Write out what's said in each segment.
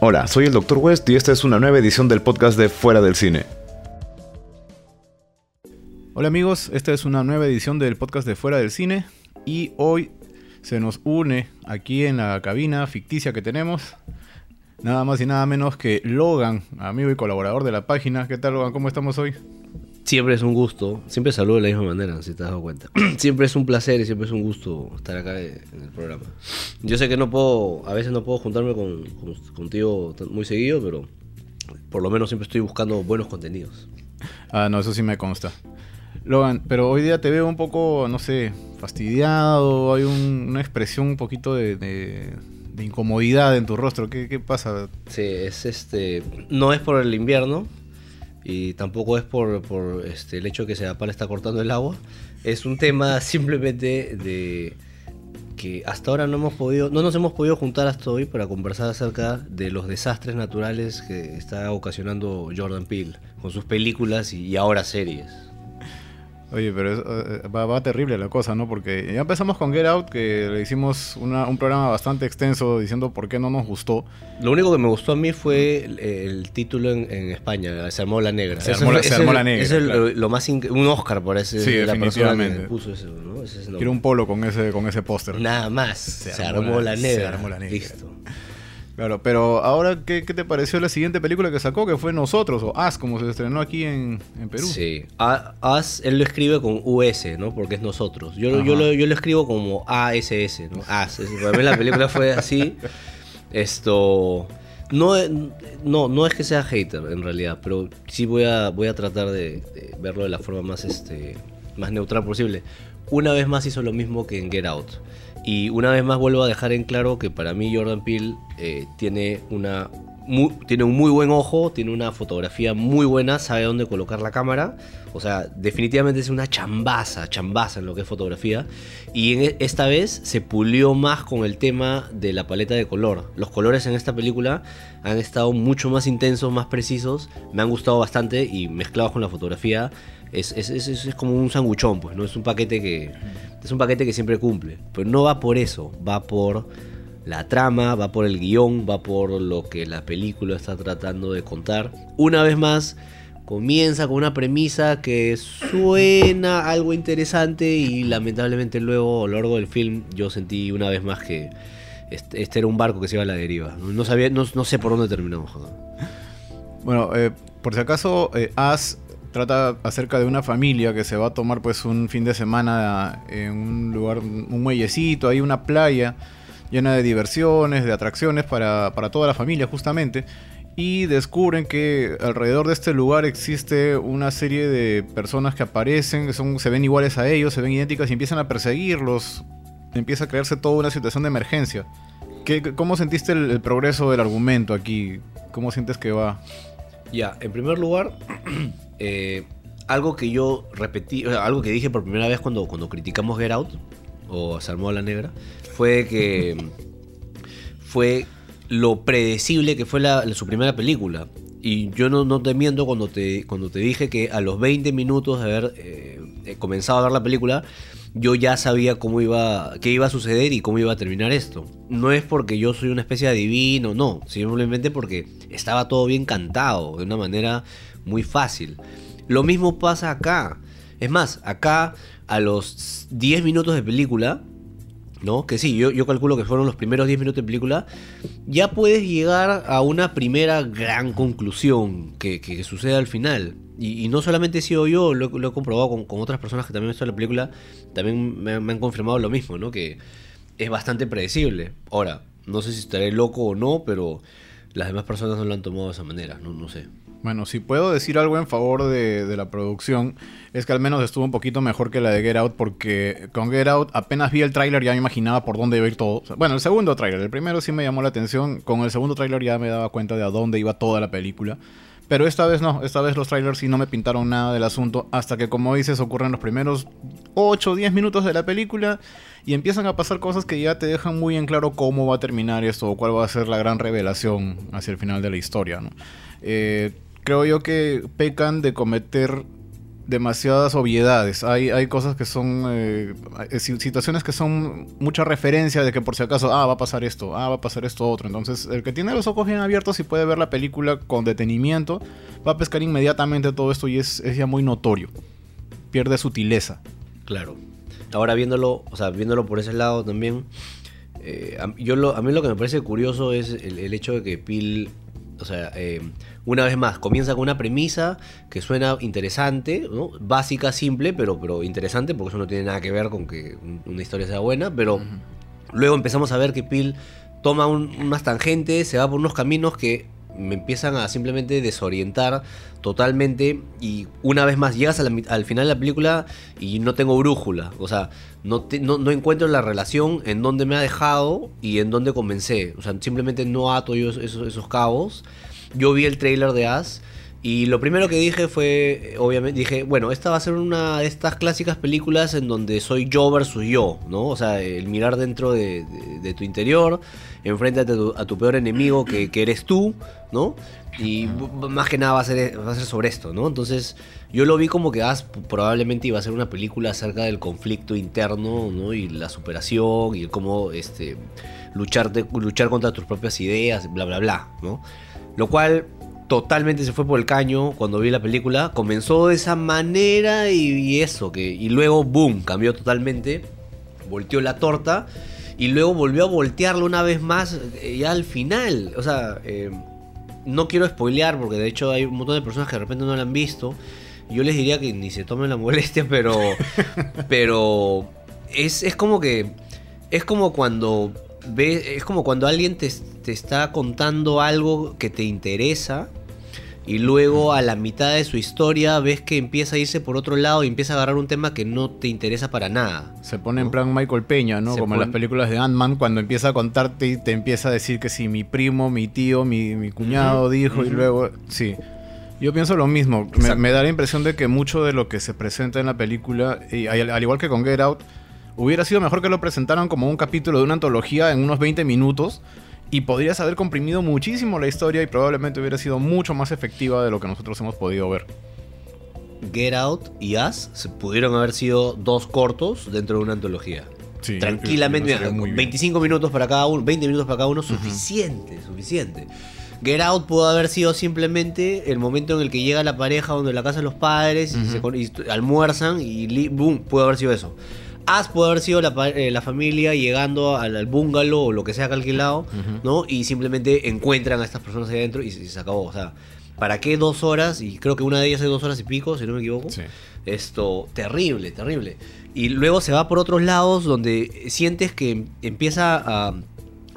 Hola, soy el Dr. West y esta es una nueva edición del podcast de Fuera del Cine. Hola amigos, esta es una nueva edición del podcast de Fuera del Cine y hoy se nos une aquí en la cabina ficticia que tenemos nada más y nada menos que Logan, amigo y colaborador de la página. ¿Qué tal Logan? ¿Cómo estamos hoy? Siempre es un gusto, siempre saludo de la misma manera, si te has dado cuenta. siempre es un placer y siempre es un gusto estar acá en el programa. Yo sé que no puedo, a veces no puedo juntarme con, contigo muy seguido, pero por lo menos siempre estoy buscando buenos contenidos. Ah, no, eso sí me consta. Logan, pero hoy día te veo un poco, no sé, fastidiado, hay una expresión un poquito de, incomodidad en tu rostro. ¿Qué, ¿Qué, pasa? Sí, es este. No es por el invierno, y tampoco es por, por este, el hecho que se Seapal está cortando el agua. Es un tema simplemente de que hasta ahora no hemos podido, no nos hemos podido juntar hasta hoy para conversar acerca de los desastres naturales que está ocasionando Jordan Peele con sus películas y ahora series. Oye, pero eh, va, terrible la cosa, ¿no? Porque ya empezamos con Get Out, que le hicimos un programa bastante extenso diciendo por qué no nos gustó. Lo único que me gustó a mí fue el, título en, España, Se armó la negra. Se armó, la negra. Es lo, más un Oscar por ese. Sí, la definitivamente. Que puso eso, ¿no? Quiero un polo con ese, con ese póster. Nada más. Se, armó, la, negra. Se armó la negra. Listo. Claro, pero ahora, ¿qué, te pareció la siguiente película que sacó? Que fue Nosotros, o As, como se estrenó aquí en, Perú. Sí, As, él lo escribe con US, ¿no? Porque es Nosotros. Yo, yo, lo, yo lo escribo como ASS, ¿no? As. Para mí la película fue así. Esto... No, no, no es que sea hater en realidad, pero sí voy a, voy a tratar de, de verlo de la forma más, este, más neutral posible. Una vez más hizo lo mismo que en Get Out. Y una vez más vuelvo a dejar en claro que para mí Jordan Peele eh, tiene, una, tiene un muy buen ojo, tiene una fotografía muy buena, sabe dónde colocar la cámara. O sea, definitivamente es una chambaza, chambaza en lo que es fotografía. Y en e, esta vez se pulió más con el tema de la paleta de color. Los colores en esta película han estado mucho más intensos, más precisos. Me han gustado bastante y mezclados con la fotografía es, es, es, como un sanguchón, pues, ¿no? Es un paquete que. Es un paquete que siempre cumple. Pero no va por eso, va por la trama, va por el guion, va por lo que la película está tratando de contar. Una vez más, comienza con una premisa que suena algo interesante y lamentablemente luego a lo largo del film yo sentí una vez más que este, este era un barco que se iba a la deriva. No, sabía, no, sé por dónde terminamos. Bueno, eh, por si acaso, eh, As trata acerca de una familia que se va a tomar pues un fin de semana en un lugar, un muellecito, hay una playa llena de diversiones, de atracciones para, toda la familia justamente. Y descubren que alrededor de este lugar existe una serie de personas que aparecen, que son, se ven iguales a ellos, se ven idénticas y empiezan a perseguirlos. Empieza a crearse toda una situación de emergencia. ¿Qué, ¿Cómo sentiste el progreso del argumento aquí? ¿Cómo sientes que va? Ya, en primer lugar, Eh, algo que yo repetí, algo que dije por primera vez cuando, cuando criticamos Get Out, o Salmó la Negra, fue que fue lo predecible que fue su primera película. Y yo no, no te miento cuando te, cuando te dije que a los 20 minutos de haber eh, comenzado a ver la película, yo ya sabía cómo iba, qué iba a suceder y cómo iba a terminar esto. No es porque yo soy una especie de adivino, no, simplemente porque estaba todo bien cantado, de una manera muy fácil. Lo mismo pasa acá. Es más, acá a los 10 minutos de película, ¿no? Que sí, yo, calculo que fueron los primeros 10 minutos de película, ya puedes llegar a una primera gran conclusión que, sucede al final. Y, no solamente he sido yo, lo, he comprobado con, otras personas que también han visto la película, también me, han confirmado lo mismo, ¿no? Que es bastante predecible. Ahora, no sé si estaré loco o no, pero las demás personas no lo han tomado de esa manera, no, no sé. Bueno, si puedo decir algo en favor de, la producción, es que al menos estuvo un poquito mejor que la de Get Out, porque con Get Out apenas vi el tráiler ya me imaginaba por dónde iba a ir todo. bueno, el segundo tráiler, el primero sí me llamó la atención, con el segundo tráiler ya me daba cuenta de a dónde iba toda la película. Pero esta vez no, esta vez los trailers sí no me pintaron nada del asunto, hasta que como dices ocurren los primeros 8 o 10 minutos de la película y empiezan a pasar cosas que ya te dejan muy en claro cómo va a terminar esto o cuál va a ser la gran revelación hacia el final de la historia. ¿no? Eh, creo yo que pecan de cometer demasiadas obviedades. Hay, hay cosas que son. eh, eh, si- situaciones que son mucha referencia de que por si acaso, ah, va a pasar esto, ah, va a pasar esto otro. Entonces, el que tiene los ojos bien abiertos y puede ver la película con detenimiento, va a pescar inmediatamente todo esto y es, es ya muy notorio. Pierde sutileza. Claro. Ahora viéndolo, o sea, viéndolo por ese lado también, eh, yo lo, a mí lo que me parece curioso es el, el hecho de que Pil, o sea, eh, una vez más, comienza con una premisa que suena interesante, ¿no? básica, simple, pero, pero interesante, porque eso no tiene nada que ver con que un- una historia sea buena, pero luego empezamos a ver que Pil toma un- unas tangentes, se va por unos caminos que me empiezan a simplemente desorientar totalmente y una vez más llegas al final de la película y no tengo brújula, o sea, no, no, no encuentro la relación en donde me ha dejado y en donde comencé, o sea, simplemente no ato yo esos, esos cabos. Yo vi el trailer de As y lo primero que dije fue, obviamente, dije, bueno, esta va a ser una de estas clásicas películas en donde soy yo versus yo, ¿no? O sea, el mirar dentro de, de- de tu interior, enfréntate a tu, a tu peor enemigo que, que eres tú, ¿no? Y más que nada va a, ser, va a ser sobre esto, ¿no? Entonces, yo lo vi como que p- probablemente iba a ser una película acerca del conflicto interno, ¿no? Y la superación y cómo, este, lucharte, luchar contra tus propias ideas, bla, bla, bla, ¿no? Lo cual totalmente se fue por el caño cuando vi la película. Comenzó de esa manera y, eso, que, y luego, boom, cambió totalmente. Volteó la torta y luego volvió a voltearlo una vez más eh, ya al final. O sea, eh, no quiero spoilear porque de hecho hay un montón de personas que de repente no la han visto. Yo les diría que ni se tomen la molestia, pero. pero. Es, es como que. Es como cuando. Ve, es como cuando alguien te, te está contando algo que te interesa. Y luego a la mitad de su historia ves que empieza a irse por otro lado y empieza a agarrar un tema que no te interesa para nada. Se pone en plan Michael Peña, ¿no? Se Como en las películas de Ant-Man, cuando empieza a contarte y te empieza a decir que si mi primo, mi tío, mi, mi cuñado dijo y luego... Sí. Yo pienso lo mismo. Me da la impresión de que mucho de lo que se presenta en la película, y al, al igual que con Get Out, hubiera sido mejor que lo presentaran como un capítulo de una antología en unos 20 minutos y podrías haber comprimido muchísimo la historia y probablemente hubiera sido mucho más efectiva de lo que nosotros hemos podido ver. Get Out y Us se pudieron haber sido dos cortos dentro de una antología. Sí, Tranquilamente, mira, sería muy bien. 25 minutos para cada uno, 20 minutos para cada uno, suficiente, suficiente. Get Out pudo haber sido simplemente el momento en el que llega la pareja donde la casa de los padres y, se y almuerzan y boom, pudo haber sido eso. As pudo haber sido la, eh, la familia llegando al, al bungalow o lo que sea que alquilado, ¿no? Y simplemente encuentran a estas personas ahí adentro y, se- se acabó. O sea, ¿para qué dos horas? Y creo que una de ellas es dos horas y pico, si no me equivoco. Sí. Esto, terrible, terrible. Y luego se va por otros lados donde sientes que empieza a,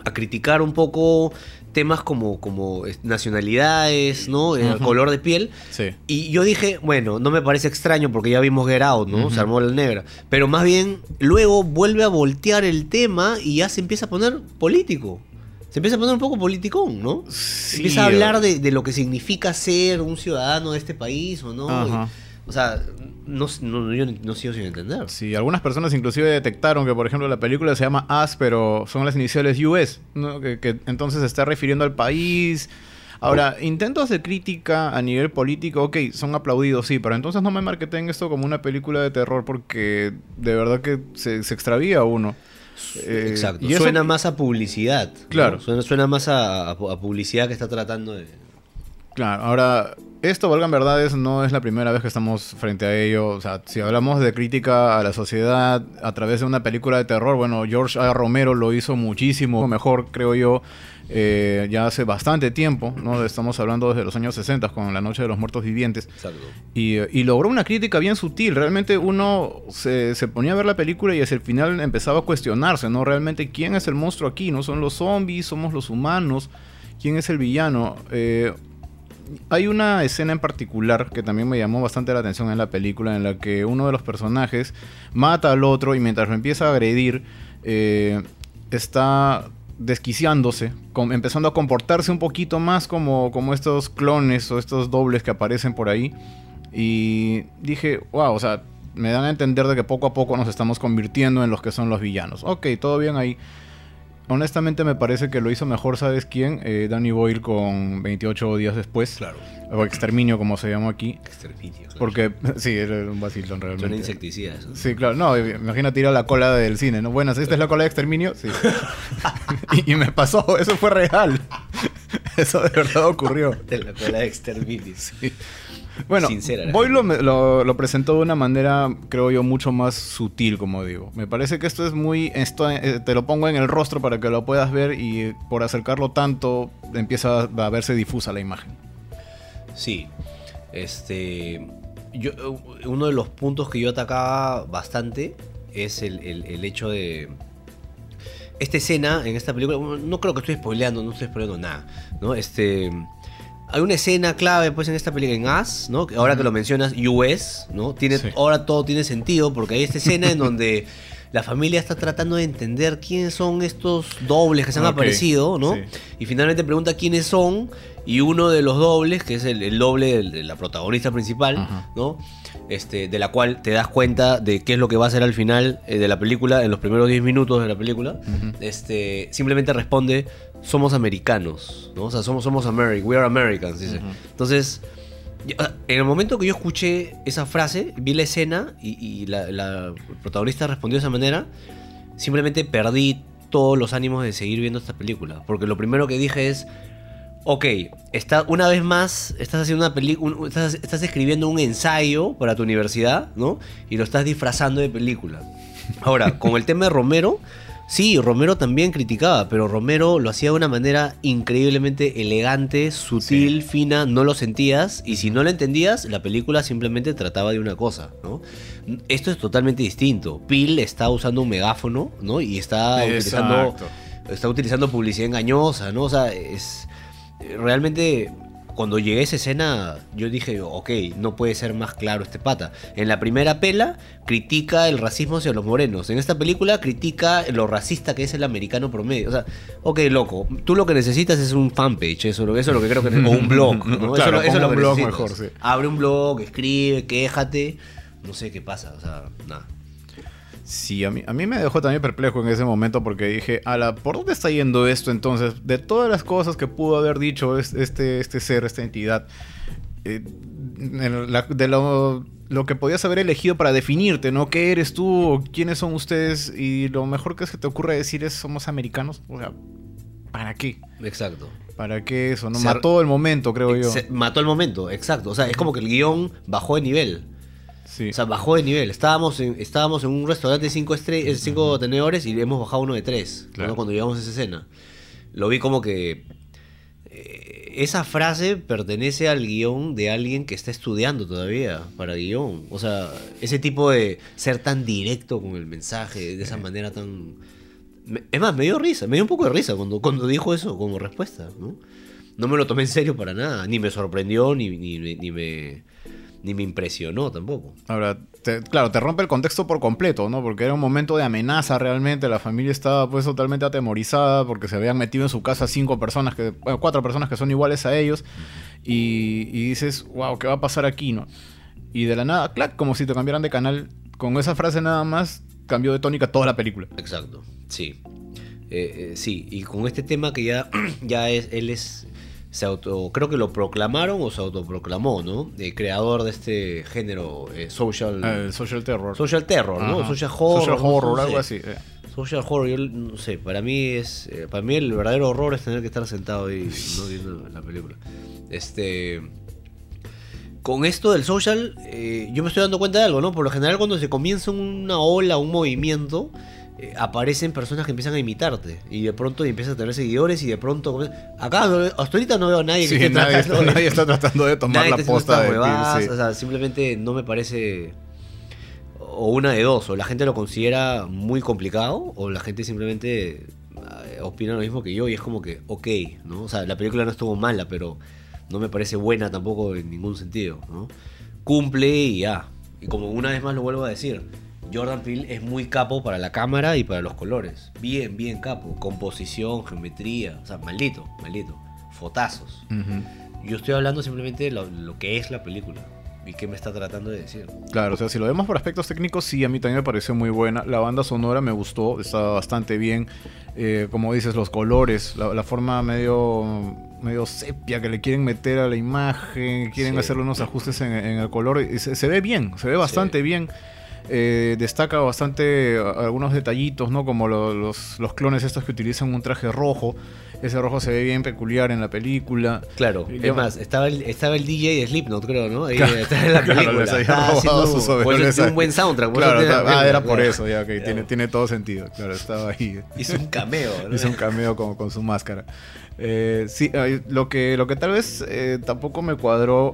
a criticar un poco temas como, como eh, nacionalidades, ¿no? Eh. Color de piel. Sí. Y yo dije, bueno, no me parece extraño porque ya vimos Get Out, ¿no? Se armó la negra. Pero más bien, luego vuelve a voltear el tema y ya se empieza a poner político. Se empieza a poner un poco politicón, ¿no? Sí, empieza a hablar eh. de, de lo que significa ser un ciudadano de este país o no. Ajá. O sea, no, no- yo no sigo sin entender. Sí, algunas personas inclusive detectaron que, por ejemplo, la película se llama As, pero son las iniciales US, ¿no? que, que entonces se está refiriendo al país. Ahora, intentos de crítica a nivel político, ok, son aplaudidos, sí, pero entonces no me marketen esto como una película de terror porque de verdad que se, se extravía uno. Eh, Exacto. y eso- suena más a publicidad. ¿no? Claro. Suena, suena más a, a- a publicidad que está tratando de. Claro, ahora, esto, valgan verdades, no es la primera vez que estamos frente a ello. O sea, si hablamos de crítica a la sociedad a través de una película de terror, bueno, George A. Romero lo hizo muchísimo mejor, creo yo, eh, ya hace bastante tiempo, ¿no? Estamos hablando desde los años 60 con La Noche de los Muertos Vivientes. Y, y logró una crítica bien sutil. Realmente uno se, se ponía a ver la película y hacia el final empezaba a cuestionarse, ¿no? Realmente, ¿quién es el monstruo aquí? ¿No son los zombies? ¿Somos los humanos? ¿Quién es el villano? Eh, hay una escena en particular que también me llamó bastante la atención en la película, en la que uno de los personajes mata al otro y mientras lo empieza a agredir, eh, está desquiciándose, empezando a comportarse un poquito más como, como estos clones o estos dobles que aparecen por ahí. Y dije, wow, o sea, me dan a entender de que poco a poco nos estamos convirtiendo en los que son los villanos. Ok, todo bien ahí. Honestamente me parece que lo hizo mejor, ¿sabes quién? Eh, Danny Boyle con 28 días después. Claro. O Exterminio, como se llamó aquí. Exterminio. claro. Porque, sí, era un vacilón realmente. Suena insecticida eso. Sí, claro. No, imagínate ir a la cola del cine, ¿no? Buenas, ¿esta es la cola de exterminio? Sí. y, y me pasó, eso fue real. Eso de verdad ocurrió. De la cola de exterminio. Sí. Bueno, Sincera Boy lo, lo- lo presentó de una manera, creo yo, mucho más sutil, como digo. Me parece que esto es muy... Esto, eh, te lo pongo en el rostro para que lo puedas ver y por acercarlo tanto empieza a verse difusa la imagen. Sí. Este. Yo, uno de los puntos que yo atacaba bastante es el, el- el hecho de. Esta escena en esta película. No creo que estoy spoileando, no estoy spoileando nada. ¿no? Este. Hay una escena clave pues en esta película en As, ¿no? Que Ahora que lo mencionas, US, ¿no? Tiene, Sí. Ahora todo tiene sentido porque hay esta escena en donde la familia está tratando de entender quiénes son estos dobles que se han aparecido, ¿no? sí. Y finalmente pregunta quiénes son y uno de los dobles, que es el, el doble de la protagonista principal, Ajá. ¿no? Este, de la cual te das cuenta de qué es lo que va a ser al final eh, de la película, en los primeros 10 minutos de la película, este, simplemente responde, somos americanos, ¿no? O sea, somos, somos we are Americans, dice. Entonces, ah, en el momento que yo escuché esa frase, vi la escena y, y la, la protagonista respondió de esa manera, simplemente perdí todos los ánimos de seguir viendo esta película. Porque lo primero que dije es, ok, está, una vez más estás haciendo una película, estás, estás escribiendo un ensayo para tu universidad, ¿no? Y lo estás disfrazando de película. Ahora, con el tema de Romero, sí, Romero también criticaba, pero Romero lo hacía de una manera increíblemente elegante, sutil, fina, no lo sentías, y si no lo entendías, la película simplemente trataba de una cosa, ¿no? Esto es totalmente distinto. Pil está usando un megáfono, ¿no? Y está utilizando está utilizando publicidad engañosa, ¿no? O sea, es realmente cuando llegué a esa escena yo dije, ok, no puede ser más claro este pata. En la primera pela critica el racismo hacia los morenos. En esta película critica lo racista que es el americano promedio. O sea, ok, loco, tú lo que necesitas es un fanpage, eso, eso es lo que creo que o un blog, ¿no? Claro, eso, es lo- eso es ponga lo un que blog necesitas. mejor, sí. Abre un blog, escribe, quéjate, no sé qué pasa, o sea, nada. Sí, a mí, a mí me dejó también perplejo en ese momento porque dije, ala, ¿por dónde está yendo esto entonces? De todas las cosas que pudo haber dicho es- este, este ser, esta entidad, eh, la- de lo, lo que podías haber elegido para definirte, ¿no? ¿Qué eres tú o quiénes son ustedes? Y lo mejor que se te ocurre decir es, somos americanos. O sea, ¿para qué? Exacto. ¿Para qué eso? No Se- mató el momento, creo yo. Se- mató el momento, exacto. O sea, es como que el guion bajó de nivel. Sí. O sea, bajó de nivel. Estábamos en, estábamos en un restaurante de cinco, estre- eh, cinco tenedores y hemos bajado uno de tres. Claro. ¿no? Cuando llegamos a esa escena. Lo vi como que. eh, esa frase pertenece al guion de alguien que está estudiando todavía para guion. O sea, ese tipo de ser tan directo con el mensaje, de esa manera tan. Es más, me dio risa, me dio un poco de risa cuando, cuando dijo eso como respuesta, ¿no? No me lo tomé en serio para nada, ni me sorprendió, ni, ni, ni me, ni me impresionó tampoco. Ahora, te- claro, te rompe el contexto por completo, ¿no? Porque era un momento de amenaza realmente. La familia estaba pues totalmente atemorizada porque se habían metido en su casa cinco personas, que, bueno, cuatro personas que son iguales a ellos. Y, y dices, wow, ¿qué va a pasar aquí, no? Y de la nada, clac, como si te cambiaran de canal. Con esa frase nada más cambió de tónica toda la película. Exacto, sí. Eh, eh, sí, y con este tema que ya, ya es, él es, se auto, creo que lo proclamaron o se autoproclamó, ¿no? Eh, creador de este género eh, social, El social terror. social terror, ¿no? Social horror. Social horror, no algo así. eh. Social horror, yo no sé, para mí es, eh, para mí el verdadero horror es tener que estar sentado ahí no viendo la película. Este, con esto del social, yo me estoy dando cuenta de algo, ¿no? Por lo general cuando se comienza una ola, un movimiento, eh, aparecen personas que empiezan a imitarte y de pronto empiezas a tener seguidores y de pronto comienza- acá no- hasta ahorita no veo a nadie que Sí, esté nadie, tratando de- nadie está tratando de tomar Nadie la posta de huevadas, Bill, sí. O sea, simplemente no me parece. O una de dos, o la gente lo considera muy complicado, o la gente simplemente eh, opina lo mismo que yo y es como que, ok, ¿no? O sea, la película no estuvo mala, pero no me parece buena tampoco en ningún sentido, ¿no? Cumple y ya. Y como una vez más lo vuelvo a decir, Jordan Peele es muy capo para la cámara y para los colores. Bien, bien capo. Composición, geometría, o sea, maldito, maldito. Fotazos. Yo estoy hablando simplemente de lo, lo que es la película. y qué me está tratando de decir. Claro, o sea, si lo vemos por aspectos técnicos, sí, a mí también me pareció muy buena. La banda sonora me gustó, está bastante bien. Eh, como dices, los colores, la, la forma medio medio sepia que le quieren meter a la imagen, quieren Sí. hacerle unos ajustes en, en el color. Y se, se ve bien, se ve bastante Sí. bien. Eh, destaca bastante a- algunos detallitos, ¿no? Como lo- los, los clones estos que utilizan un traje rojo. Ese rojo se ve bien peculiar en la película. Claro, es más, estaba el, estaba el DJ de Slipknot, creo, ¿no? Ahí Claro, está en la claro, película. les había Estaba robado haciendo- sus ahí. un buen soundtrack. por eso Claro, está- ah, era por claro. eso, ya, que Claro. tiene, tiene todo sentido. Claro, estaba ahí. Hizo un cameo, ¿no? Hizo un cameo con, con su máscara. Eh, sí, lo que, lo que tal vez eh, tampoco me cuadró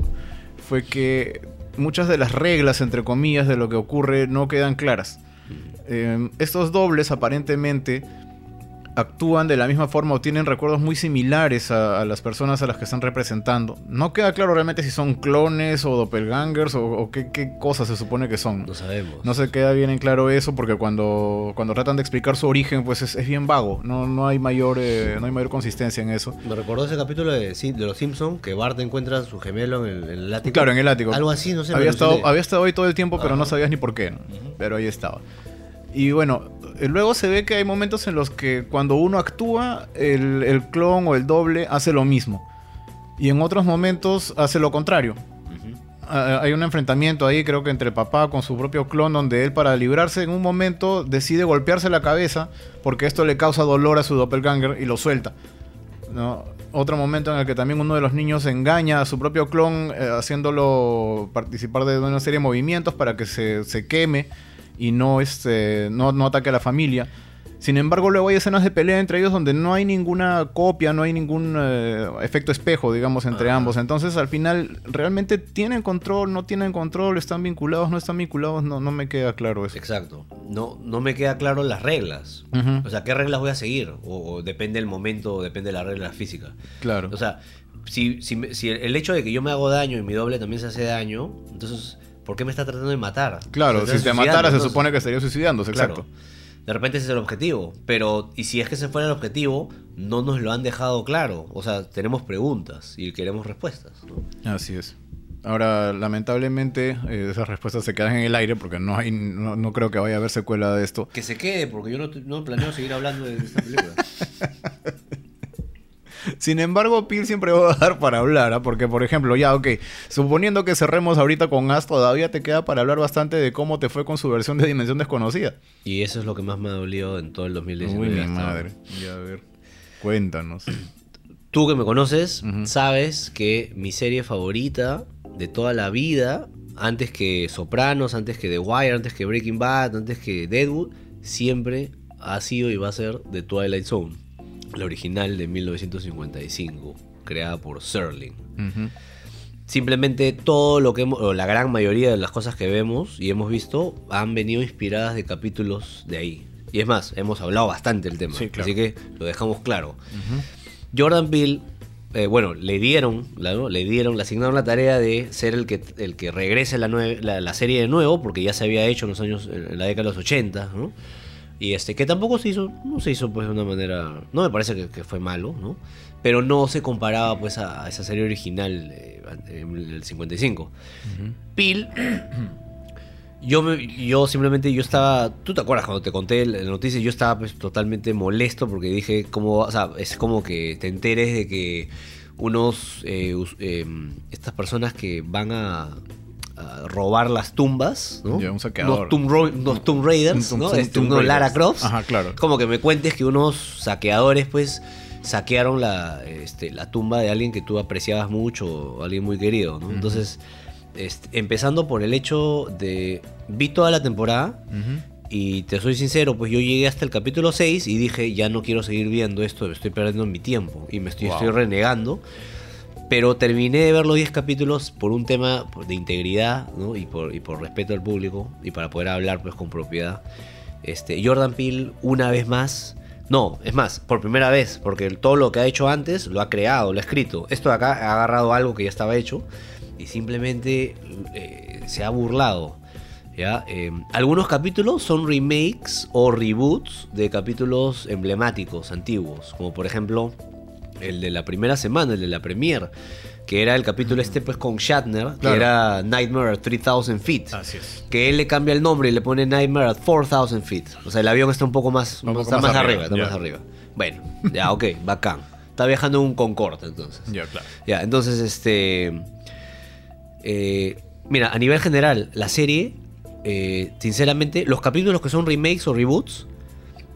fue que muchas de las reglas, entre comillas, de lo que ocurre no quedan claras. Eh, estos dobles aparentemente actúan de la misma forma o tienen recuerdos muy similares a, a las personas a las que están representando. No queda claro realmente si son clones o doppelgangers o, o qué, qué cosas se supone que son. No sabemos. No se queda bien en claro eso porque cuando, cuando tratan de explicar su origen pues es, es bien vago, no, no, hay mayor, eh, no hay mayor consistencia en eso. Me recordó ese capítulo de, de Los Simpsons que Bart encuentra a su gemelo en el, en el ático. Claro, en el ático. Algo así, no sé. había, estado, había estado ahí todo el tiempo pero no sabías ni por qué, ¿no? pero ahí estaba. Y bueno, luego se ve que hay momentos en los que cuando uno actúa, el, el clon o el doble hace lo mismo. Y en otros momentos hace lo contrario. Ah, hay un enfrentamiento ahí, creo que entre papá con su propio clon, donde él para librarse en un momento decide golpearse la cabeza porque esto le causa dolor a su doppelganger y lo suelta. ¿no? Otro momento en el que también uno de los niños engaña a su propio clon eh, haciéndolo participar de una serie de movimientos para que se, se queme y no, este, no, no ataque a la familia. Sin embargo, luego hay escenas de pelea entre ellos donde no hay ninguna copia, no hay ningún eh, efecto espejo, digamos, entre Ajá. ambos. Entonces, al final, ¿realmente tienen control, no tienen control, están vinculados, no están vinculados? No, no me queda claro eso. Exacto. No, no me queda claro las reglas. O sea, ¿qué reglas voy a seguir? O, o depende del momento, o depende de la regla física. Claro. O sea, si, si, si el hecho de que yo me hago daño y mi doble también se hace daño, entonces, ¿por qué me está tratando de matar? claro, Se si te matara se entonces. supone que estaría suicidándose, Claro. exacto. De repente ese es el objetivo. Pero, y si es que ese fuera el objetivo, no nos lo han dejado claro. O sea, tenemos preguntas y queremos respuestas. ¿no? Así es. Ahora, lamentablemente, eh, esas respuestas se quedan en el aire porque no hay, no, no creo que vaya a haber secuela de esto. Que se quede, porque yo no, no planeo seguir hablando de esta película. Sin embargo, Pil siempre va a dar para hablar, ¿ah? porque por ejemplo, ya, ok, suponiendo que cerremos ahorita con As, todavía te queda para hablar bastante de cómo te fue con su versión de Dimensión Desconocida. Y eso es lo que más me ha dolido en todo el 2019. Uy, mi madre. Ya, a ver. Cuéntanos. Tú que me conoces, sabes que mi serie favorita de toda la vida, antes que Sopranos, antes que The Wire, antes que Breaking Bad, antes que Deadwood, siempre ha sido y va a ser The Twilight Zone, la original de 1955, creada por Serling. Simplemente todo lo que hemos, o la gran mayoría de las cosas que vemos y hemos visto han venido inspiradas de capítulos de ahí. Y es más, hemos hablado bastante del tema. Sí, claro. Así que lo dejamos claro. Jordan Peele, eh, bueno, le dieron, le dieron, le asignaron la tarea de ser el que, el que regrese la, la, la serie de nuevo, porque ya se había hecho en los años, en la década de los 80, ¿no? Y este, que tampoco se hizo, no se hizo pues de una manera, no me parece que, que fue malo, ¿no? Pero no se comparaba pues a, a esa serie original eh, en el 55. Peele yo, me- yo simplemente, yo estaba, tú te acuerdas cuando te conté la noticia, yo estaba pues totalmente molesto porque dije, como, o sea, es como que te enteres de que unos, eh, eh, estas personas que van a, a robar las tumbas, ¿no? Ya, un saqueador. Unos Tomb, Raiders, Un ¿no? Este, Tomb Lara. Crofts. Ajá, claro. Como que me cuentes que unos saqueadores, pues, saquearon la, este, la tumba de alguien que tú apreciabas mucho, o alguien muy querido, ¿no? Entonces, este, empezando por el hecho de... Vi toda la temporada y te soy sincero, pues yo llegué hasta el capítulo 6 y dije, ya no quiero seguir viendo esto, estoy perdiendo mi tiempo y me estoy, Wow. estoy renegando. Pero terminé de ver los 10 capítulos por un tema de integridad y, por, respeto al público y para poder hablar pues con propiedad. Este, Jordan Peele una vez más, no, es más, por primera vez, porque todo lo que ha hecho antes lo ha creado, lo ha escrito. Esto de acá ha agarrado algo que ya estaba hecho y simplemente eh, se ha burlado. ¿ya? Eh, algunos capítulos son remakes o reboots de capítulos emblemáticos, antiguos, como por ejemplo el de la primera semana, el de la premiere, que era el capítulo este pues con Shatner, que era Nightmare at 3000 feet. Así es. Que él le cambia el nombre y le pone Nightmare at 4000 feet. O sea, el avión está un poco más, Un poco está más más, arriba, arriba, está más arriba. Bueno, ya, ok, bacán. Está viajando en un Concorde entonces. Ya, claro. Ya, entonces, este. eh, mira, a nivel general, la serie, eh, sinceramente, los capítulos que son remakes o reboots,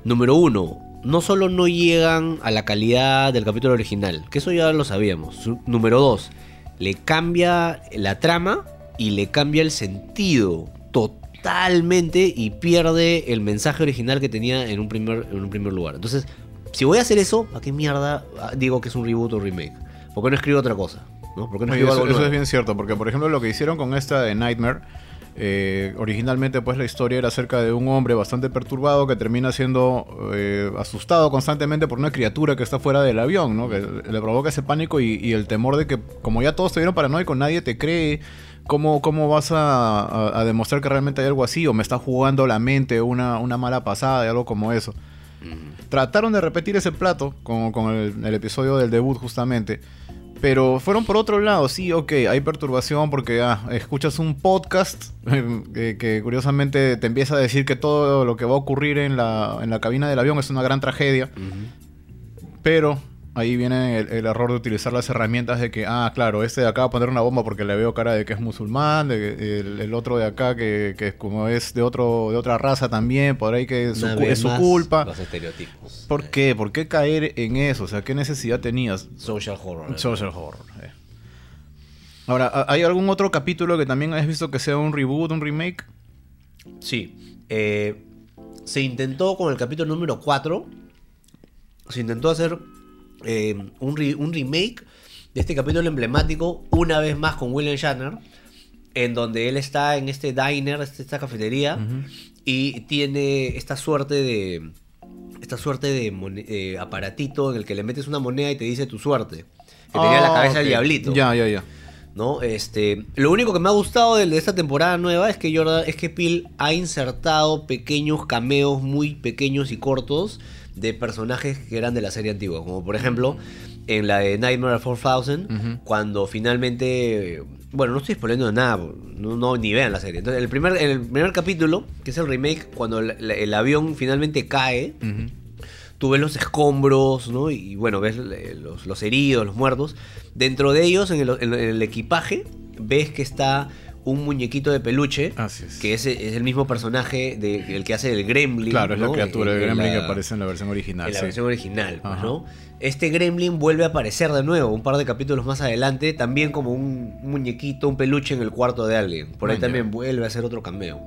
número uno, no solo no llegan a la calidad del capítulo original, que eso ya lo sabíamos. Número dos, le cambia la trama y le cambia el sentido totalmente y pierde el mensaje original que tenía en un primer, en un primer lugar. Entonces, si voy a hacer eso, ¿a qué mierda ah, digo que es un reboot o remake? ¿Por qué no escribo otra cosa? ¿No? ¿Por qué no Oye, escribo eso, algo eso nuevo? es bien cierto, porque por ejemplo lo que hicieron con esta de Nightmare, eh, originalmente pues la historia era acerca de un hombre bastante perturbado que termina siendo eh, asustado constantemente por una criatura que está fuera del avión, ¿no? Que le provoca ese pánico y, y el temor de que como ya todos te vieron paranoico, nadie te cree. ¿Cómo, cómo vas a, a- a demostrar que realmente hay algo así? ¿O me está jugando la mente una, una mala pasada y algo como eso? Trataron de repetir ese plato con, con el, el episodio del debut justamente. Pero fueron por otro lado, sí, ok, hay perturbación porque ah, escuchas un podcast que, que curiosamente te empieza a decir que todo lo que va a ocurrir en la, en la cabina del avión es una gran tragedia. Pero ahí viene el, el error de utilizar las herramientas de que, ah, claro, este de acá va a poner una bomba porque le veo cara de que es musulmán, de que el, el otro de acá que, que como es de otro de otra raza también, por ahí que es su, es culpa. Los estereotipos. ¿Por qué? ¿Por qué caer en eso? O sea, ¿qué necesidad tenías? Social horror. Social horror. eh. Ahora, ¿ha- ¿hay algún otro capítulo que también has visto que sea un reboot, un remake? Sí. eh, se intentó con el capítulo número 4. Se intentó hacer eh, un, re- un remake de este capítulo emblemático, una vez más con William Shatner, en donde él está en este diner, este- esta cafetería, y tiene esta suerte de. Esta suerte de eh, aparatito en el que le metes una moneda y te dice tu suerte. Que tenía la Ah, cabeza del ok. diablito. Ya, ya, ya. ¿no? Este, lo único que me ha gustado de, de esta temporada nueva es que Jordan, es que Peel ha insertado pequeños cameos muy pequeños y cortos de personajes que eran de la serie antigua, como por ejemplo en la de Nightmare 4000, Ujú. cuando finalmente bueno, no estoy spoilando nada, no, no, ni vean la serie. Entonces, el primer, en el primer capítulo, que es el remake, cuando el, el avión finalmente cae, Ujú. tú ves los escombros, ¿no? Y bueno, ves eh, los, los heridos, los muertos. Dentro de ellos, en el, en el equipaje, ves que está un muñequito de peluche, Así es. que es, es el mismo personaje de, el que hace el gremlin. Claro, es la criatura En- de en Gremlin que aparece en la versión original. en la sí. versión original, pues. Este gremlin vuelve a aparecer de nuevo, un par de capítulos más adelante, también como un muñequito, un peluche en el cuarto de alguien. Por ahí Ah, ya. también vuelve a hacer otro cameo.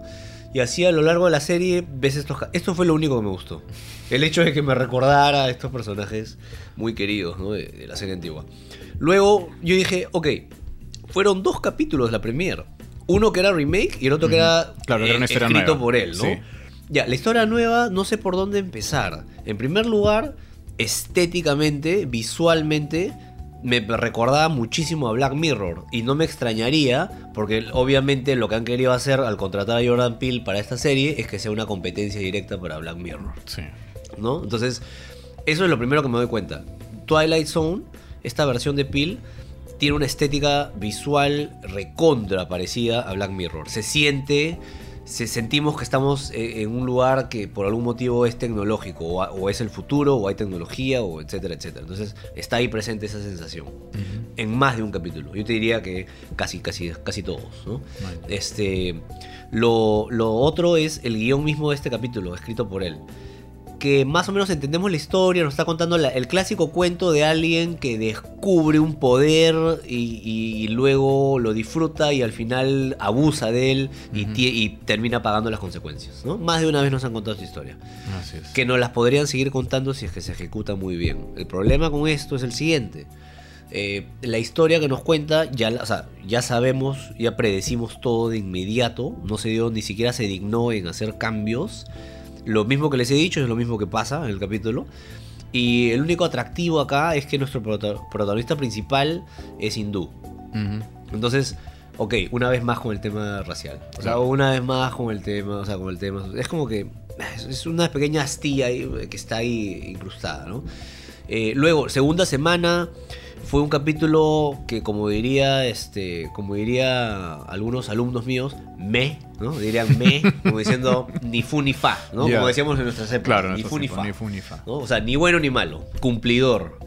Y así a lo largo de la serie ves estos... Esto fue lo único que me gustó. El hecho de que me recordara a estos personajes muy queridos ¿no? de, de la serie antigua. Luego yo dije, ok, fueron dos capítulos de la premiere. Uno que era remake y el otro que era, Claro, que era una historia escrito nueva. por él, ¿no? Sí. Ya, la historia nueva no sé por dónde empezar. En primer lugar, estéticamente, visualmente, me recordaba muchísimo a Black Mirror. Y no me extrañaría, porque obviamente lo que han querido hacer al contratar a Jordan Peele para esta serie es que sea una competencia directa para Black Mirror. Sí. ¿no? Entonces, eso es lo primero que me doy cuenta. Twilight Zone, esta versión de Peel, tiene una estética visual recontra parecida a Black Mirror. Se siente, se, sentimos que estamos eh, en un lugar que por algún motivo es tecnológico, o, a- o es el futuro, o hay tecnología, o etcétera, etcétera. Entonces, está ahí presente esa sensación. En más de un capítulo. Yo te diría que casi, casi, casi todos, ¿no? Vale. Este, lo, lo otro es el guion mismo de este capítulo, escrito por él. Que más o menos entendemos la historia, nos está contando la- el clásico cuento de alguien que descubre un poder y, y- y luego lo disfruta y al final abusa de él y, termina pagando las consecuencias. ¿no? Más de una vez nos han contado esta historia Así es. que nos las podrían seguir contando si es que se ejecuta muy bien. El problema con esto es el siguiente. Eh, la historia que nos cuenta, ya, o sea, ya sabemos, ya predecimos todo de inmediato. No se dio, ni siquiera se dignó en hacer cambios. Lo mismo que les he dicho es lo mismo que pasa en el capítulo. Y el único atractivo acá es que nuestro prota- protagonista principal es hindú. Entonces, ok, una vez más con el tema racial. O sea, una vez más con el tema, o sea, con el tema. Es como que es- una pequeña astilla ahí, que está ahí incrustada, ¿no? Eh, luego, segunda semana, fue un capítulo que como diría este como diría algunos alumnos míos me no dirían me como diciendo ni fu ni fa no como decíamos en nuestras épocas Claro, ni fu ni fa ni fu ni fa. ¿no? o sea ni bueno ni malo cumplidor.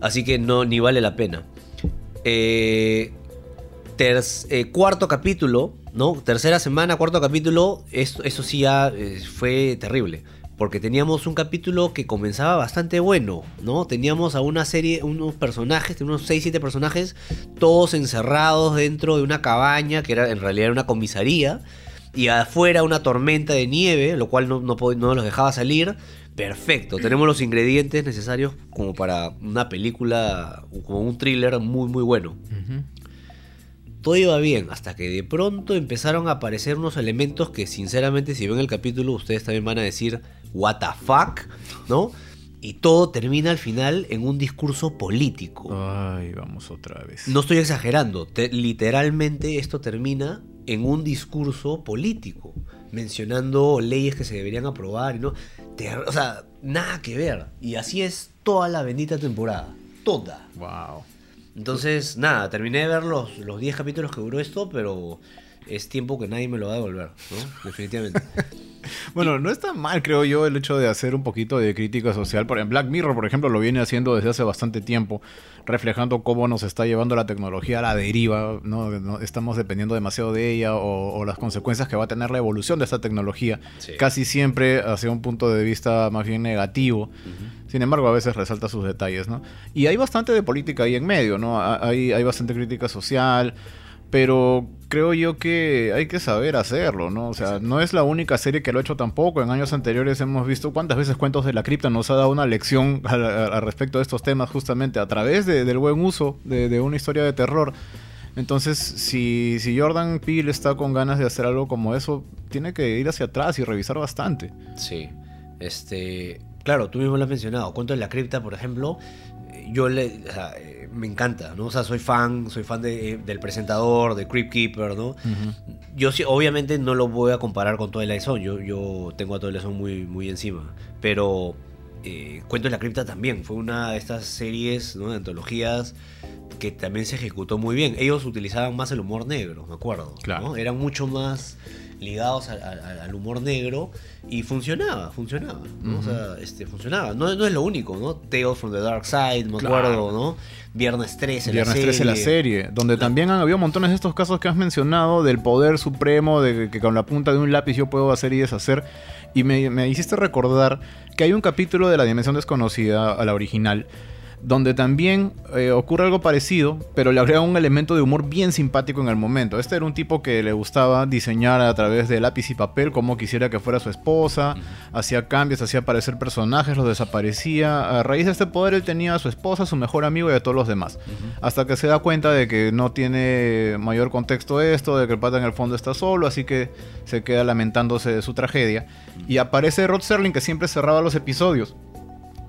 Así que no ni vale la pena. Eh, eh, cuarto capítulo no tercera semana cuarto capítulo esto eso sí ya eh, fue terrible porque teníamos un capítulo que comenzaba bastante bueno, ¿no? Teníamos a una serie, unos personajes, unos 6, 7 personajes, todos encerrados dentro de una cabaña, que era en realidad era una comisaría, y afuera una tormenta de nieve, lo cual no, no, los dejaba salir. Perfecto, tenemos los ingredientes necesarios como para una película, como un thriller muy, muy bueno. Todo iba bien, hasta que de pronto empezaron a aparecer unos elementos que sinceramente si ven el capítulo ustedes también van a decir, what the fuck, ¿no? Y todo termina al final en un discurso político. Ay, vamos otra vez. No estoy exagerando, te- literalmente esto termina en un discurso político, mencionando leyes que se deberían aprobar, y no, Te- o sea, nada que ver. Y así es toda la bendita temporada, toda. Wow. Entonces, nada, terminé de ver los, los 10 capítulos que duró esto, pero es tiempo que nadie me lo va a devolver, ¿no? Definitivamente. Bueno, no está mal, creo yo, el hecho de hacer un poquito de crítica social. Por en Black Mirror, por ejemplo, lo viene haciendo desde hace bastante tiempo, reflejando cómo nos está llevando la tecnología a la deriva, ¿no? No- Estamos dependiendo demasiado de ella o, o las consecuencias que va a tener la evolución de esta tecnología, Sí. casi siempre hacia un punto de vista más bien negativo. Sin embargo, a veces resalta sus detalles, ¿no? Y hay bastante de política ahí en medio, ¿no? Ha- Hay, hay bastante crítica social, pero creo yo que hay que saber hacerlo, ¿no? O sea, no es la única serie que lo ha hecho tampoco. En años anteriores hemos visto cuántas veces Cuentos de la Cripta nos ha dado una lección al, respecto de estos temas, justamente a través de- del buen uso de, de una historia de terror. Entonces, si, si Jordan Peele está con ganas de hacer algo como eso, tiene que ir hacia atrás y revisar bastante. Sí. Este. Claro, tú mismo lo has mencionado. Cuento de la cripta, por ejemplo. Yo le. o sea, eh, me encanta, ¿no? O sea, soy fan, soy fan de, eh, del presentador, de Crypt Keeper, ¿no? Yo sí, obviamente no lo voy a comparar con Twilight Zone. Yo, yo tengo a Twilight Zone muy, muy encima. Pero. eh, Cuento de la cripta también. Fue una de estas series, ¿no? De antologías que también se ejecutó muy bien. Ellos utilizaban más el humor negro, me acuerdo. Claro. ¿no? Eran mucho más ligados al, al- al humor negro y funcionaba, funcionaba, ¿no? O sea, este, funcionaba. No, no es lo único, ¿no? Tales from the Dark Side, me Claro. acuerdo, ¿no? Viernes 13, Viernes la serie. 13 la serie, donde también han habido montones de estos casos que has mencionado del poder supremo, de que con la punta de un lápiz yo puedo hacer y deshacer. Y me, me hiciste recordar que hay un capítulo de La Dimensión Desconocida a la original, donde también eh, ocurre algo parecido, pero le agrega un elemento de humor bien simpático en el momento. Este era un tipo que le gustaba diseñar a través de lápiz y papel como quisiera que fuera su esposa, hacía cambios, hacía aparecer personajes, los desaparecía. A raíz de este poder él tenía a su esposa, a su mejor amigo y a todos los demás. Hasta que se da cuenta de que no tiene mayor contexto esto, de que el pata en el fondo está solo, así que se queda lamentándose de su tragedia. Y aparece Rod Serling que siempre cerraba los episodios.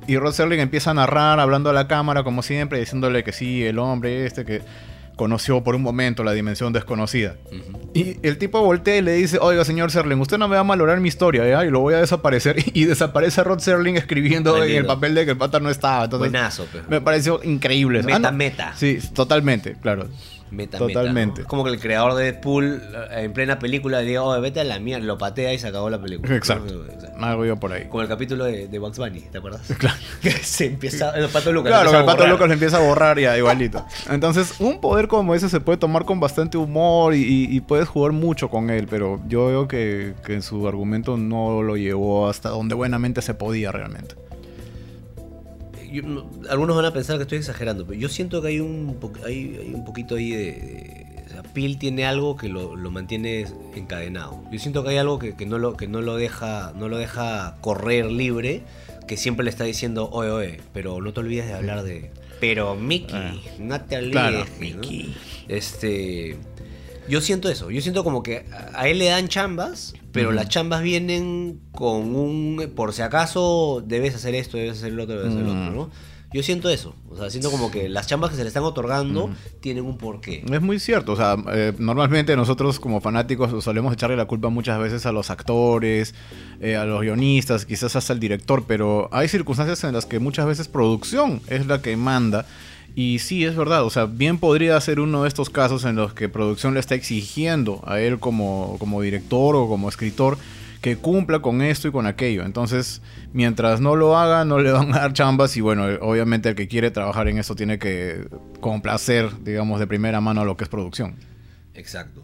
Y Rod Serling empieza a narrar, hablando a la cámara como siempre, diciéndole que sí, el hombre este que conoció por un momento la dimensión desconocida. Y el tipo voltea y le dice, oiga señor Serling, usted no me va a valorar mi historia, ¿ya? Y lo voy a desaparecer. Y desaparece Rod Serling escribiendo en el papel de que el pata no estaba. Entonces, Buenazo, pues. me pareció increíble. Meta, no. meta. Sí, totalmente, claro. Meta, Totalmente. meta, ¿no? Es como que el creador de Deadpool eh, en plena película le diga, oh, vete a la mierda, lo patea y se acabó la película. Exacto. Algo yo por ahí. Como el capítulo de, de Bugs Bunny, ¿te acuerdas? Claro. Que se empieza. El pato Lucas. Claro, empieza el a pato borrar. loco le empieza a borrar ya, igualito. Entonces, un poder como ese se puede tomar con bastante humor y, y- y puedes jugar mucho con él, pero yo veo que, que en su argumento no lo llevó hasta donde buenamente se podía realmente. Yo- no, algunos van a pensar que estoy exagerando, pero yo siento que hay un, hay, hay un poquito ahí de. de- o sea, Peel tiene algo que lo, lo mantiene encadenado. Yo siento que hay algo que, que no, lo, que no, lo deja, no lo deja correr libre, que siempre le está diciendo, oye, oye, pero no te olvides de hablar de. Pero Mickey, Ah. no te olvides. Claro, ¿no? Mickey. Este. Yo siento eso, yo siento como que a él le dan chambas, pero las chambas vienen con un, por si acaso debes hacer esto, debes hacer lo otro, debes hacer lo otro, Mm. ¿no? Yo siento eso. O sea, siento como que las chambas que se le están otorgando tienen un porqué. Es muy cierto, o sea, eh, normalmente nosotros como fanáticos solemos echarle la culpa muchas veces a los actores, eh, a los guionistas, quizás hasta al director, pero hay circunstancias en las que muchas veces producción es la que manda. Y sí, es verdad, o sea, bien podría ser uno de estos casos en los que producción le está exigiendo a él como, como director o como escritor que cumpla con esto y con aquello. Entonces, mientras no lo haga, no le van a dar chambas y bueno, obviamente el que quiere trabajar en esto tiene que complacer, digamos, de primera mano lo que es producción. Exacto.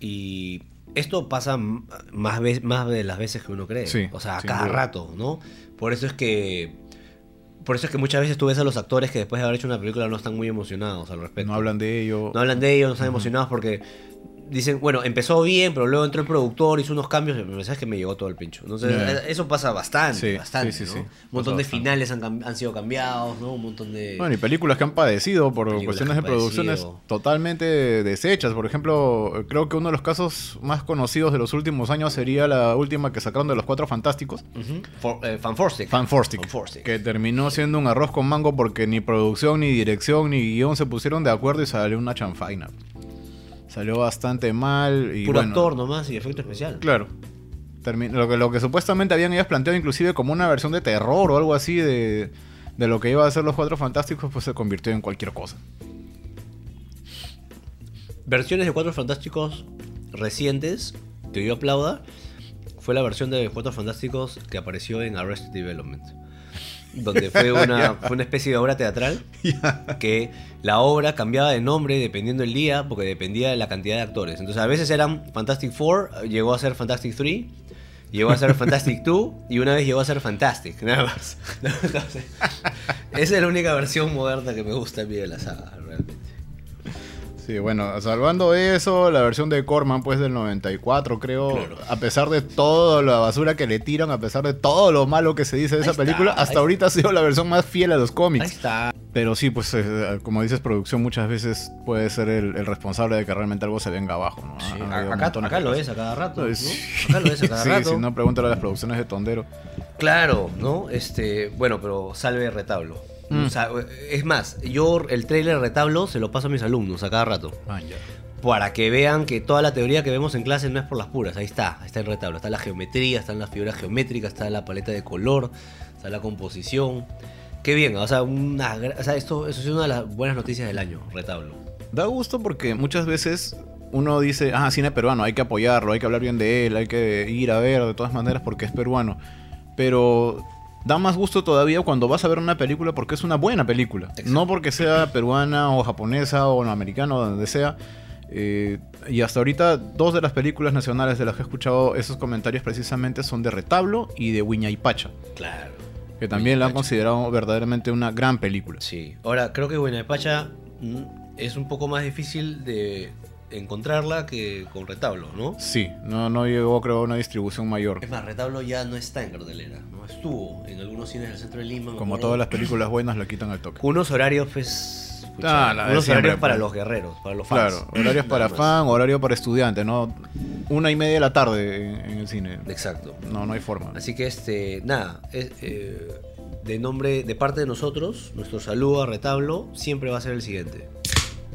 Y esto pasa más, más de las veces que uno cree. Sí, o sea, a cada duda. rato, ¿no? Por eso es que... Por eso es que muchas veces tú ves a los actores que después de haber hecho una película no están muy emocionados al respecto. No hablan de ello. No hablan de ellos, no están emocionados porque dicen, bueno, empezó bien, pero luego entró el productor, hizo unos cambios, y me sabes que me llegó todo el pincho. Entonces, Yeah. eso pasa bastante, Sí, bastante, sí, sí, ¿no? sí. Un montón Pasa de bastante. finales han, sido cambiados, ¿no? Un montón de... Bueno, y películas que han padecido por Películas cuestiones de producciones padecido. totalmente deshechas. Por ejemplo, creo que uno de los casos más conocidos de los últimos años sería la última que sacaron de los Cuatro Fantásticos. For- eh, Fanforstic. Fanforstic, Fanforstic. que terminó siendo un arroz con mango porque ni producción, ni dirección, ni guion se pusieron de acuerdo y salió una chanfaina. Salió bastante mal y Puro bueno, actor nomás y efecto especial. Claro. Lo, que, lo que supuestamente habían ellos planteado inclusive como una versión de terror o algo así de, de lo que iba a ser los Cuatro Fantásticos, pues se convirtió en cualquier cosa. Versiones de Cuatro Fantásticos recientes, que yo aplauda, fue la versión de Cuatro Fantásticos que apareció en Arrested Development. Donde fue una, fue una especie de obra teatral que la obra cambiaba de nombre dependiendo del día porque dependía de la cantidad de actores. Entonces a veces eran Fantastic Four, llegó a ser Fantastic 3, llegó a ser Fantastic 2 y una vez llegó a ser Fantastic, nada más. Entonces, esa es la única versión moderna que me gusta a mí de la saga, realmente. Sí, bueno, salvando eso, la versión de Corman, pues del 94, creo, Claro. a pesar de toda la basura que le tiran, a pesar de todo lo malo que se dice de Ahí esa está, película, ahí hasta ahorita ha sido la versión más fiel a los Ahí cómics. está. Pero sí, pues eh, como dices, producción muchas veces puede ser el, el responsable de que realmente algo se venga abajo. ¿no? Sí, Ha- ha habido acá, acá lo es a cada rato. ¿no? Sí. Acá lo es a cada sí, rato. si no, pregúntale a las producciones de Tondero. Claro, ¿no? Este, bueno, pero salve retablo. Mm. O sea, es más, yo el trailer retablo se lo paso a mis alumnos a cada rato. Ya. Para que vean que toda la teoría que vemos en clase no es por las puras. Ahí está, ahí está el retablo. Está la geometría, están las figuras geométricas, está la paleta de color, está la composición. Qué bien, o sea, una, o sea esto, eso es una de las buenas noticias del año, retablo. Da gusto porque muchas veces uno dice, ah, cine peruano, hay que apoyarlo, hay que hablar bien de él, hay que ir a ver de todas maneras porque es peruano. Pero da más gusto todavía cuando vas a ver una película porque es una buena película. Exacto. No porque sea peruana o japonesa o americana o donde sea. Eh, y hasta ahorita dos de las películas nacionales de las que he escuchado esos comentarios precisamente son de Retablo y de Wiñaypacha, Claro. que también la han considerado verdaderamente una gran película. Sí. Ahora, creo que Buenapacha mm, es un poco más difícil de encontrarla que con retablo, ¿no? Sí, no, no llegó creo a una distribución mayor. Es más, retablo ya no está en cartelera, Estuvo en algunos cines del centro de Lima. Como todas las películas buenas la quitan al toque. Unos horarios, pues. Ah, unos siempre, horarios para pues. los guerreros, para los fans. Claro, horarios para fan, horario para estudiante, ¿no? Una y media de la tarde en, en el cine. Exacto. No, no hay forma. Así que, este, nada, es, eh, de nombre, de parte de nosotros, nuestro saludo a Retablo siempre va a ser el siguiente.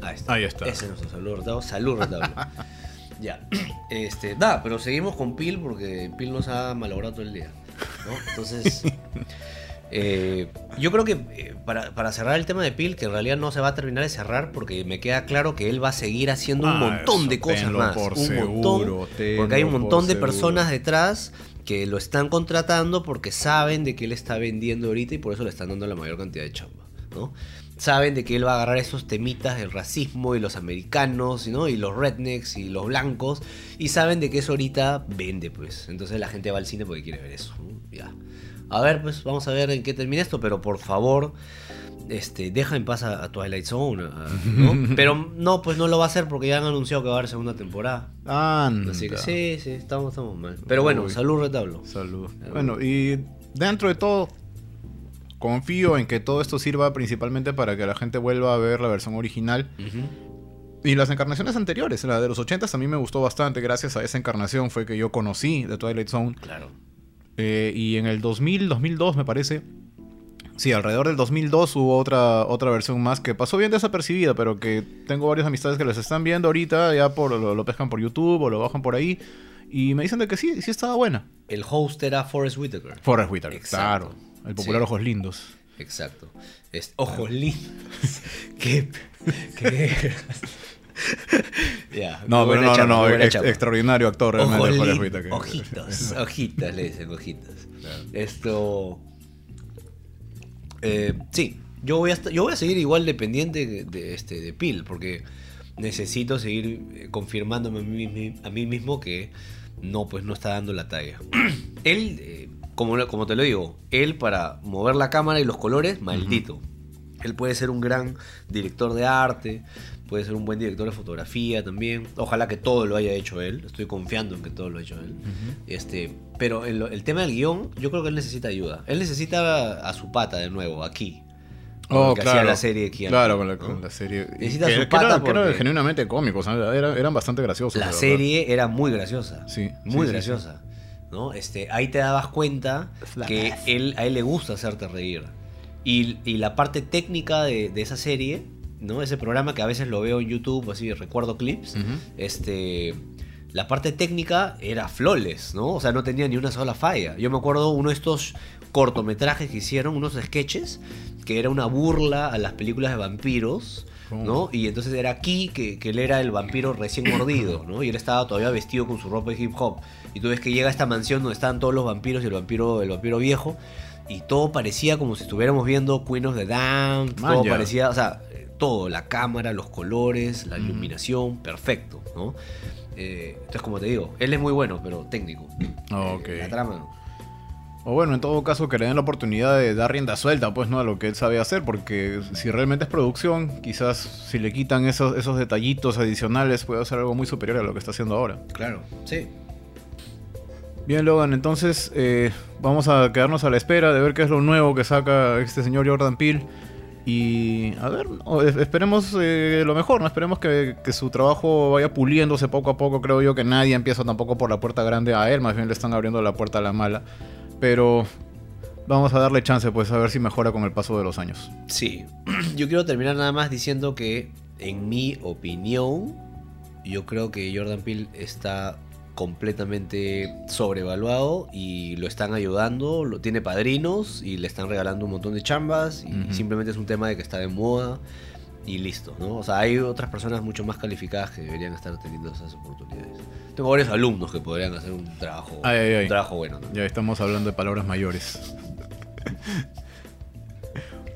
Ahí está. Ahí está. Ese es nuestro saludo a Retablo. Salud, Retablo. ya. Este, nada, pero seguimos con Pil porque Pil nos ha malogrado todo el día. ¿No? Entonces, eh, yo creo que eh, para, para cerrar el tema de Pil, que en realidad no se va a terminar de cerrar porque me queda claro que él va a seguir haciendo un Ah, montón de cosas más. por un seguro, montón. Porque hay un montón de seguro. personas detrás que lo están contratando porque saben de que él está vendiendo ahorita y por eso le están dando la mayor cantidad de chamba, ¿no? Saben de que él va a agarrar esos temitas del racismo y los americanos, ¿no? Y los rednecks y los blancos y saben de que eso ahorita vende, pues. Entonces la gente va al cine porque quiere ver eso. Ya. A ver, pues vamos a ver en qué termina esto, pero por favor, este, deja en paz a, a Twilight Zone, a- ¿no? Pero no, pues no lo va a hacer porque ya han anunciado que va a haber segunda temporada. Anda. Así que sí, sí, estamos, estamos mal. Pero bueno, Uy. salud retablo. Salud. Bueno, y dentro de todo, confío en que todo esto sirva principalmente para que la gente vuelva a ver la versión original. Y las encarnaciones anteriores, la de los 80 a mí me gustó bastante. Gracias a esa encarnación fue que yo conocí The Twilight Zone. Claro. Eh, y en el 2000, 2002 me parece, Sí, alrededor del 2002 hubo otra, otra versión más que pasó bien desapercibida, pero que tengo varias amistades que les están viendo ahorita, ya por, lo, lo pescan por YouTube o lo bajan por ahí, y me dicen de que sí, sí estaba buena. El host era Forrest Whitaker. Forrest Whitaker, Exacto. claro. El popular Sí. Ojos Lindos. Exacto. Es, ojos lindos. qué. qué. ya. No, pero no, no, no, ex- extraordinario actor realmente. Ojitos, ojitas, le dicen ojitas. Esto. eh, sí, yo voy, a, yo voy a seguir igual dependiente de, de este, de Pil, porque necesito seguir eh, confirmándome a mí, a mí mismo que no, pues no está dando la talla. él, eh, como, como te lo digo, él para mover la cámara y los colores, maldito. Él puede ser un gran director de arte, puede ser un buen director de fotografía también. Ojalá que todo lo haya hecho él. Estoy confiando en que todo lo ha hecho él. este, pero el, el tema del guion, yo creo que él necesita ayuda. Él necesita a su pata de nuevo, aquí. Oh, que hacía claro. la serie Keanu, Claro, con la, con la serie. Necesita que, su que pata era, que era porque- genuinamente cómicos, eran bastante graciosos. La verdad. serie era muy graciosa. Sí, Muy sí, sí, graciosa. ¿No? Este, ahí te dabas cuenta que él, a él le gusta hacerte reír. Y, y la parte técnica de, de esa serie, ¿no? Ese programa que a veces lo veo en YouTube, así recuerdo clips. Este. La parte técnica era flawless, ¿no? O sea, no tenía ni una sola falla. Yo me acuerdo uno de estos cortometrajes que hicieron, unos sketches, que era una burla a las películas de vampiros, ¿no? Y entonces era aquí que, que él era el vampiro recién mordido, ¿no? Y él estaba todavía vestido con su ropa de hip hop. Y tú ves que llega a esta mansión donde están todos los vampiros y el vampiro, el vampiro viejo. Y todo parecía como si estuviéramos viendo Queen of the Damned. Todo parecía, o sea, todo, la cámara, los colores, la iluminación, perfecto, ¿no? Eh, entonces, como te digo, él es muy bueno, pero técnico. Ok. Eh, La trama. O bueno, en todo caso que le den la oportunidad de dar rienda suelta, pues, ¿no? A lo que él sabe hacer, porque si realmente es producción, quizás si le quitan esos, esos detallitos adicionales, puede hacer algo muy superior a lo que está haciendo ahora. Claro, sí. Bien, Logan, entonces eh, vamos a quedarnos a la espera de ver qué es lo nuevo que saca este señor Jordan Peele. Y a ver, esperemos eh, lo mejor, ¿no? Esperemos que, que su trabajo vaya puliéndose poco a poco. Creo yo que nadie empieza tampoco por la puerta grande a él, más bien le están abriendo la puerta a la mala. Pero vamos a darle chance, pues, a ver si mejora con el paso de los años. Sí. Yo quiero terminar nada más diciendo que, en mi opinión, yo creo que Jordan Peele está completamente sobrevaluado y lo están ayudando, lo tiene padrinos y le están regalando un montón de chambas y Ujú. simplemente es un tema de que está de moda y listo, ¿no? O sea, hay otras personas mucho más calificadas que deberían estar teniendo esas oportunidades. Tengo varios alumnos que podrían hacer un trabajo, Ay, ay, ay. Un trabajo bueno, ¿no? Ya estamos hablando de palabras mayores.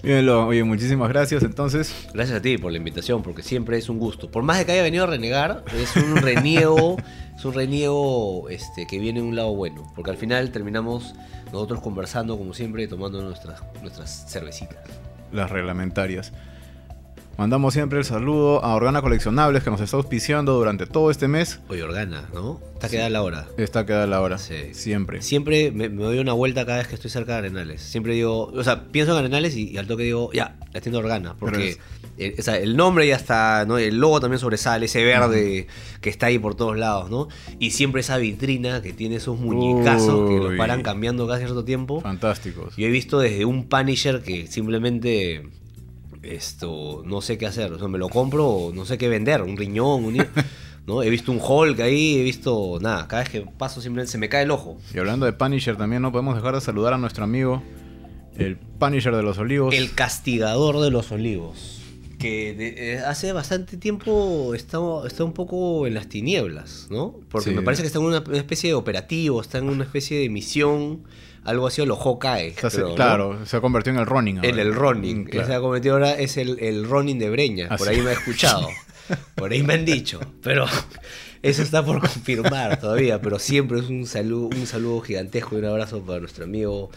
Logan, oye, muchísimas gracias. Entonces, Gracias a ti por la invitación, porque siempre es un gusto. Por más de que haya venido a renegar, es un reniego, es un reniego este, que viene de un lado bueno. Porque al final terminamos nosotros conversando, como siempre, y tomando nuestras, nuestras cervecitas. las reglamentarias. Mandamos siempre el saludo a Organa Coleccionables que nos está auspiciando durante todo este mes. Oye, Organa, ¿no? Está quedada la hora. Está queda la hora. Sí. Siempre. Siempre me, me doy una vuelta cada vez que estoy cerca de Arenales. Siempre digo, o sea, pienso en Arenales y, y al toque digo, ya, la tienda Organa. Porque es- el, o sea, el nombre ya está, ¿no? El logo también sobresale, ese verde que está ahí por todos lados, ¿no? Y siempre esa vitrina que tiene esos muñecazos que los paran cambiando cada cierto tiempo. Fantásticos. Yo he visto desde un Punisher que simplemente esto no sé qué hacer, o sea, me lo compro no sé qué vender, un riñón, un ¿no? He visto un Hulk ahí, he visto nada, cada vez que paso simplemente se me cae el ojo. Y hablando de Punisher, también no podemos dejar de saludar a nuestro amigo, el Punisher de los Olivos. El castigador de los olivos. Que de- eh, hace bastante tiempo está, está un poco en las tinieblas, ¿no? Porque Sí. me parece que está en una especie de operativo, está en una especie de misión, algo así Hawkeye. O sea, se- creo, ¿no? claro, se ha convertido en el Ronin. En el Ronin. Mm, claro. Se ha cometido ahora es el, el Ronin de Breña. Por Así. ahí me he escuchado. Por ahí me han dicho. Pero eso está por confirmar todavía. Pero siempre es un saludo, un saludo gigantesco y un abrazo para nuestro amigo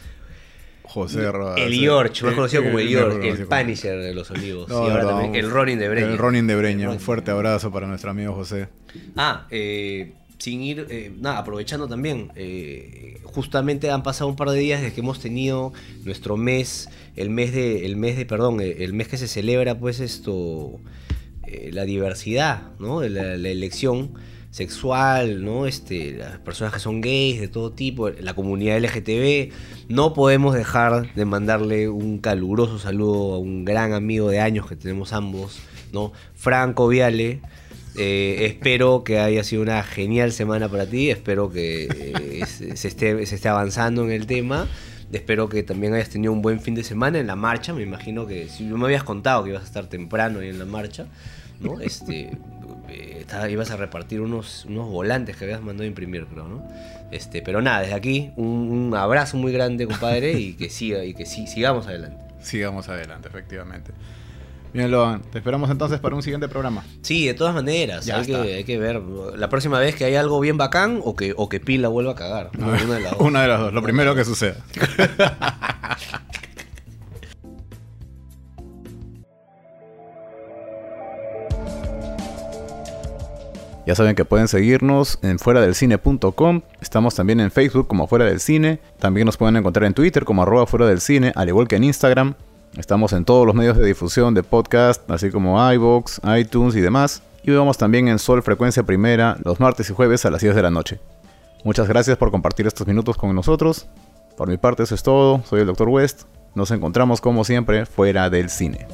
José Rodas. el George, más Eh, conocido como el eh, George, conocido el Punisher de los olivos. No, y ahora no, también un- el Ronin de Breña. El Ronin de Breña. El Un fuerte abrazo para nuestro amigo José. Ah, eh, sin ir, eh, nada, aprovechando también, eh, justamente han pasado un par de días desde que hemos tenido nuestro mes, el mes de, el mes de, perdón, eh, el mes que se celebra, pues esto, la diversidad, ¿no? La, la elección sexual, ¿no? Este, las personas que son gays de todo tipo, la comunidad LGTB. No podemos dejar de mandarle un caluroso saludo a un gran amigo de años que tenemos ambos, ¿no? Franco Viale. Eh, espero que haya sido una genial semana para ti. Espero que eh, se, esté, se esté avanzando en el tema. Espero que también hayas tenido un buen fin de semana en la marcha. Me imagino que si me habías contado que ibas a estar temprano ahí en la marcha, ¿no? Este, eh, ibas a repartir unos, unos volantes que habías mandado a imprimir, creo, ¿no? Este, pero nada, desde aquí un, abrazo muy grande, compadre, y que siga, y que sigamos adelante. Sigamos adelante, efectivamente. Bien, Loan, te esperamos entonces para un siguiente programa. Sí, de todas maneras. Hay que, hay que, ver la próxima vez que hay algo bien bacán o que, o que Pila vuelva a cagar. Una, de las dos. Una de las dos, lo primero que suceda. Ya saben que pueden seguirnos en fuera del cine.com. Estamos también en Facebook como fuera del cine. También nos pueden encontrar en Twitter como arroba fuera del cine, al igual que en Instagram. Estamos en todos los medios de difusión de podcast, así como iVoox, iTunes y demás. Y vamos también en Sol Frecuencia Primera los martes y jueves a las 10 de la noche. Muchas gracias por compartir estos minutos con nosotros. Por mi parte eso es todo. Soy el Dr. West. Nos encontramos como siempre fuera del cine.